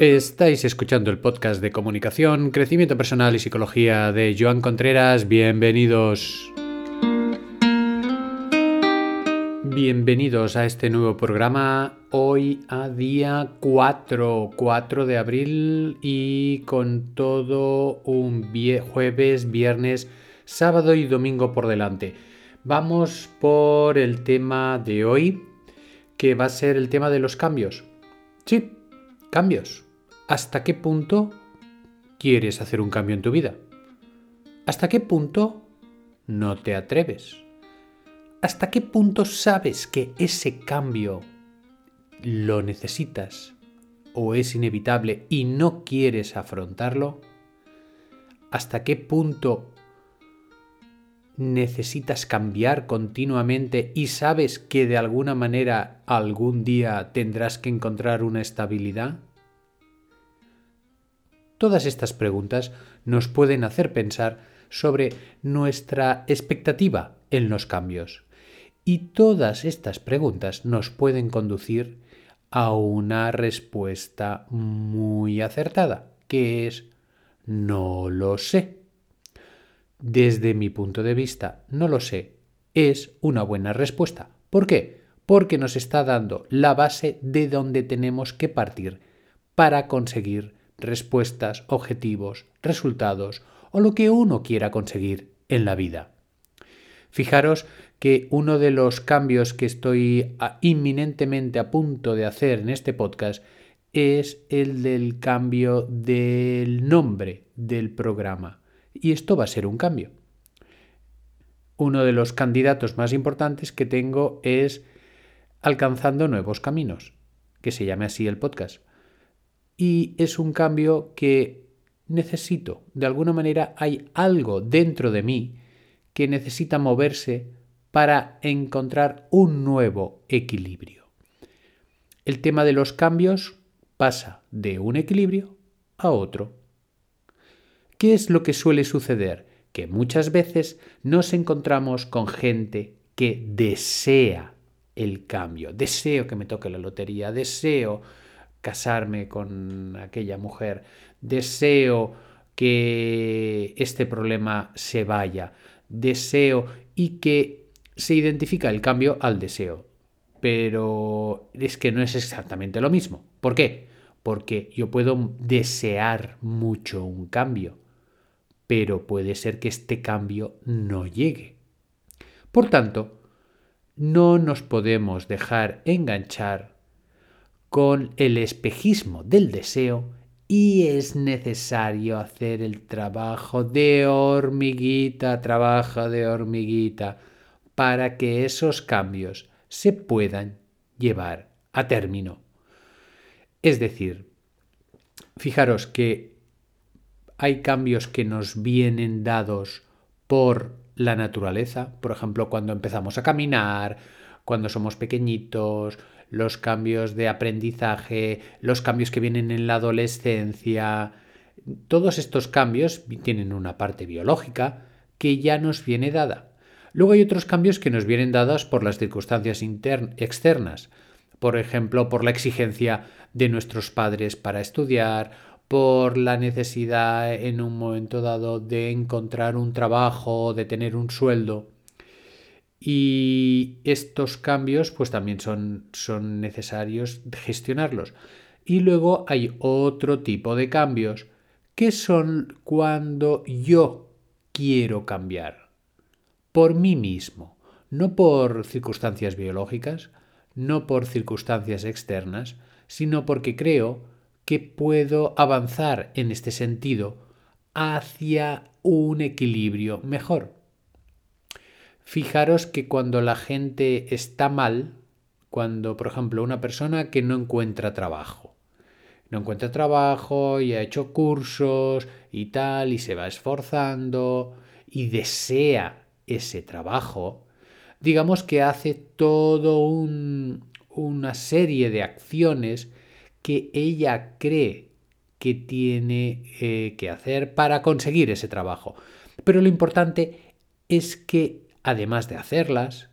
Estáis escuchando el podcast de comunicación, crecimiento personal y psicología de Joan Contreras. Bienvenidos. Bienvenidos a este nuevo programa. Hoy a día 4, 4 de abril y con todo un jueves, viernes, sábado y domingo por delante. Vamos por el tema de hoy, que va a ser el tema de los cambios. Sí, cambios. ¿Hasta qué punto quieres hacer un cambio en tu vida? ¿Hasta qué punto no te atreves? ¿Hasta qué punto sabes que ese cambio lo necesitas o es inevitable y no quieres afrontarlo? ¿Hasta qué punto necesitas cambiar continuamente y sabes que de alguna manera algún día tendrás que encontrar una estabilidad? Todas estas preguntas nos pueden hacer pensar sobre nuestra expectativa en los cambios. Y todas estas preguntas nos pueden conducir a una respuesta muy acertada, que es no lo sé. Desde mi punto de vista, no lo sé es una buena respuesta. ¿Por qué? Porque nos está dando la base de donde tenemos que partir para conseguir respuestas, objetivos, resultados o lo que uno quiera conseguir en la vida. Fijaros que uno de los cambios que estoy inminentemente a punto de hacer en este podcast es el del cambio del nombre del programa. Y esto va a ser un cambio. Uno de los candidatos más importantes que tengo es Alcanzando Nuevos Caminos, que se llame así el podcast y es un cambio que necesito. De alguna manera hay algo dentro de mí que necesita moverse para encontrar un nuevo equilibrio. El tema de los cambios pasa de un equilibrio a otro. ¿Qué es lo que suele suceder? Que muchas veces nos encontramos con gente que desea el cambio. Deseo que me toque la lotería, deseo casarme con aquella mujer, deseo que este problema se vaya, deseo y que se identifica el cambio al deseo. Pero es que no es exactamente lo mismo. ¿Por qué? Porque yo puedo desear mucho un cambio, pero puede ser que este cambio no llegue. Por tanto, no nos podemos dejar enganchar con el espejismo del deseo y es necesario hacer el trabajo de hormiguita, trabajo de hormiguita, para que esos cambios se puedan llevar a término. Es decir, fijaros que hay cambios que nos vienen dados por la naturaleza, por ejemplo, cuando empezamos a caminar, cuando somos pequeñitos, los cambios de aprendizaje, los cambios que vienen en la adolescencia. Todos estos cambios tienen una parte biológica que ya nos viene dada. Luego hay otros cambios que nos vienen dados por las circunstancias externas, por ejemplo, por la exigencia de nuestros padres para estudiar, por la necesidad en un momento dado de encontrar un trabajo, de tener un sueldo. Y estos cambios pues también son, son necesarios gestionarlos. Y luego hay otro tipo de cambios que son cuando yo quiero cambiar por mí mismo, no por circunstancias biológicas, no por circunstancias externas, sino porque creo que puedo avanzar en este sentido hacia un equilibrio mejor. Fijaros que cuando la gente está mal, cuando, por ejemplo, una persona que no encuentra trabajo, no encuentra trabajo y ha hecho cursos y tal, y se va esforzando y desea ese trabajo, digamos que hace todo una serie de acciones que ella cree que tiene eh, que hacer para conseguir ese trabajo. Pero lo importante es que además de hacerlas,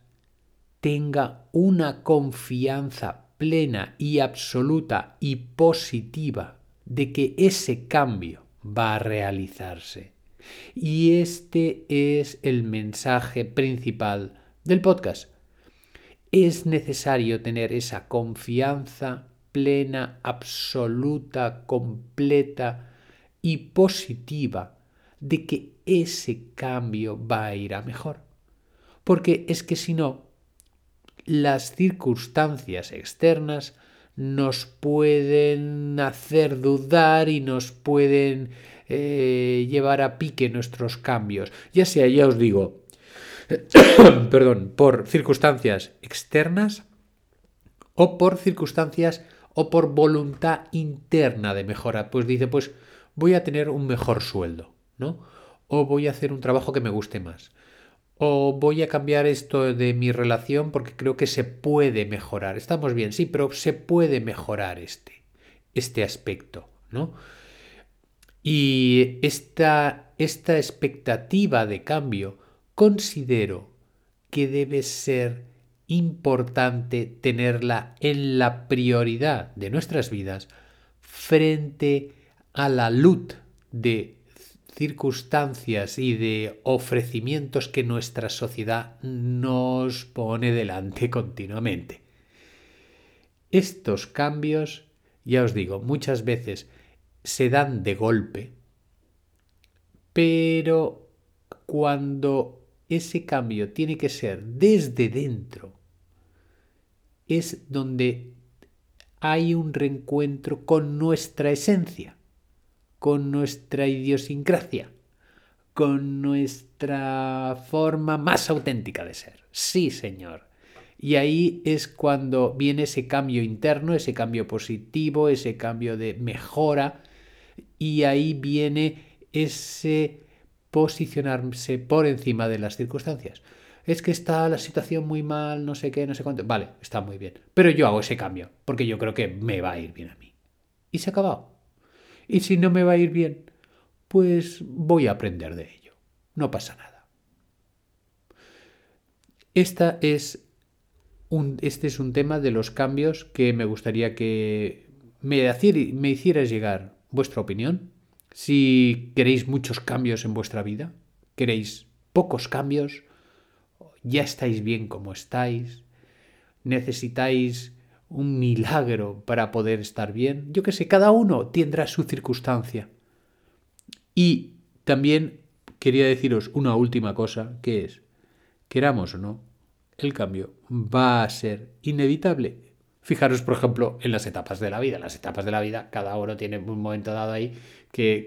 tenga una confianza plena y absoluta y positiva de que ese cambio va a realizarse. Y este es el mensaje principal del podcast. Es necesario tener esa confianza plena, absoluta, completa y positiva de que ese cambio va a ir a mejor. Porque es que si no, las circunstancias externas nos pueden hacer dudar y nos pueden eh, llevar a pique nuestros cambios. Ya sea, ya os digo, perdón, por circunstancias externas o por circunstancias o por voluntad interna de mejora. Pues dice, pues voy a tener un mejor sueldo, ¿no? O voy a hacer un trabajo que me guste más. O voy a cambiar esto de mi relación porque creo que se puede mejorar. Estamos bien, sí, pero se puede mejorar este, este aspecto, ¿no? Y esta, esta expectativa de cambio considero que debe ser importante tenerla en la prioridad de nuestras vidas frente a la luz de circunstancias y de ofrecimientos que nuestra sociedad nos pone delante continuamente. Estos cambios, ya os digo, muchas veces se dan de golpe, pero cuando ese cambio tiene que ser desde dentro, es donde hay un reencuentro con nuestra esencia, con nuestra idiosincrasia, con nuestra forma más auténtica de ser. Sí, Señor. Y ahí es cuando viene ese cambio interno, ese cambio positivo, ese cambio de mejora y ahí viene ese posicionarse por encima de las circunstancias. Es que está la situación muy mal, no sé qué, no sé cuánto. Vale, está muy bien. Pero yo hago ese cambio, porque yo creo que me va a ir bien a mí. Y se ha acabado. Y si no me va a ir bien, pues voy a aprender de ello. No pasa nada. Esta es un, este es un tema de los cambios que me gustaría que me, me hicieras llegar vuestra opinión. Si queréis muchos cambios en vuestra vida, queréis pocos cambios, ya estáis bien como estáis, necesitáis un milagro para poder estar bien. Yo que sé, cada uno tendrá su circunstancia. Y también quería deciros una última cosa, que es, queramos o no, el cambio va a ser inevitable Fijaros, por ejemplo, en las etapas de la vida. Las etapas de la vida, cada uno tiene un momento dado ahí que,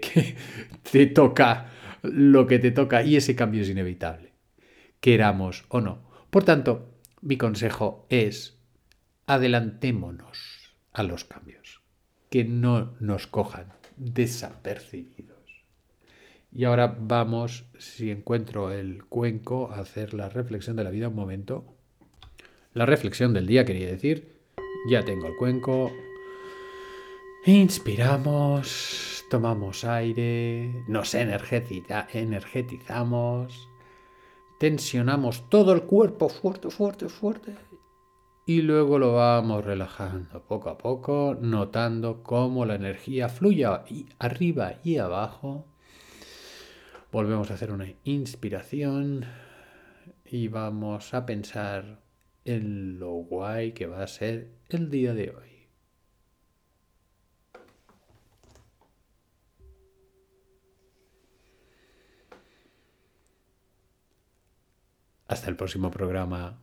te toca lo que te toca y ese cambio es inevitable, queramos o no. Por tanto, mi consejo es adelantémonos a los cambios, que no nos cojan desapercibidos. Y ahora vamos, si encuentro el cuenco, a hacer la reflexión de la vida un momento. La reflexión del día, quería decir, ya tengo el cuenco. Inspiramos, tomamos aire, nos energetizamos, tensionamos todo el cuerpo fuerte, fuerte, fuerte. Y luego lo vamos relajando poco a poco, notando cómo la energía fluye arriba y abajo. Volvemos a hacer una inspiración y vamos a pensar en lo guay que va a ser el día de hoy. Hasta el próximo programa.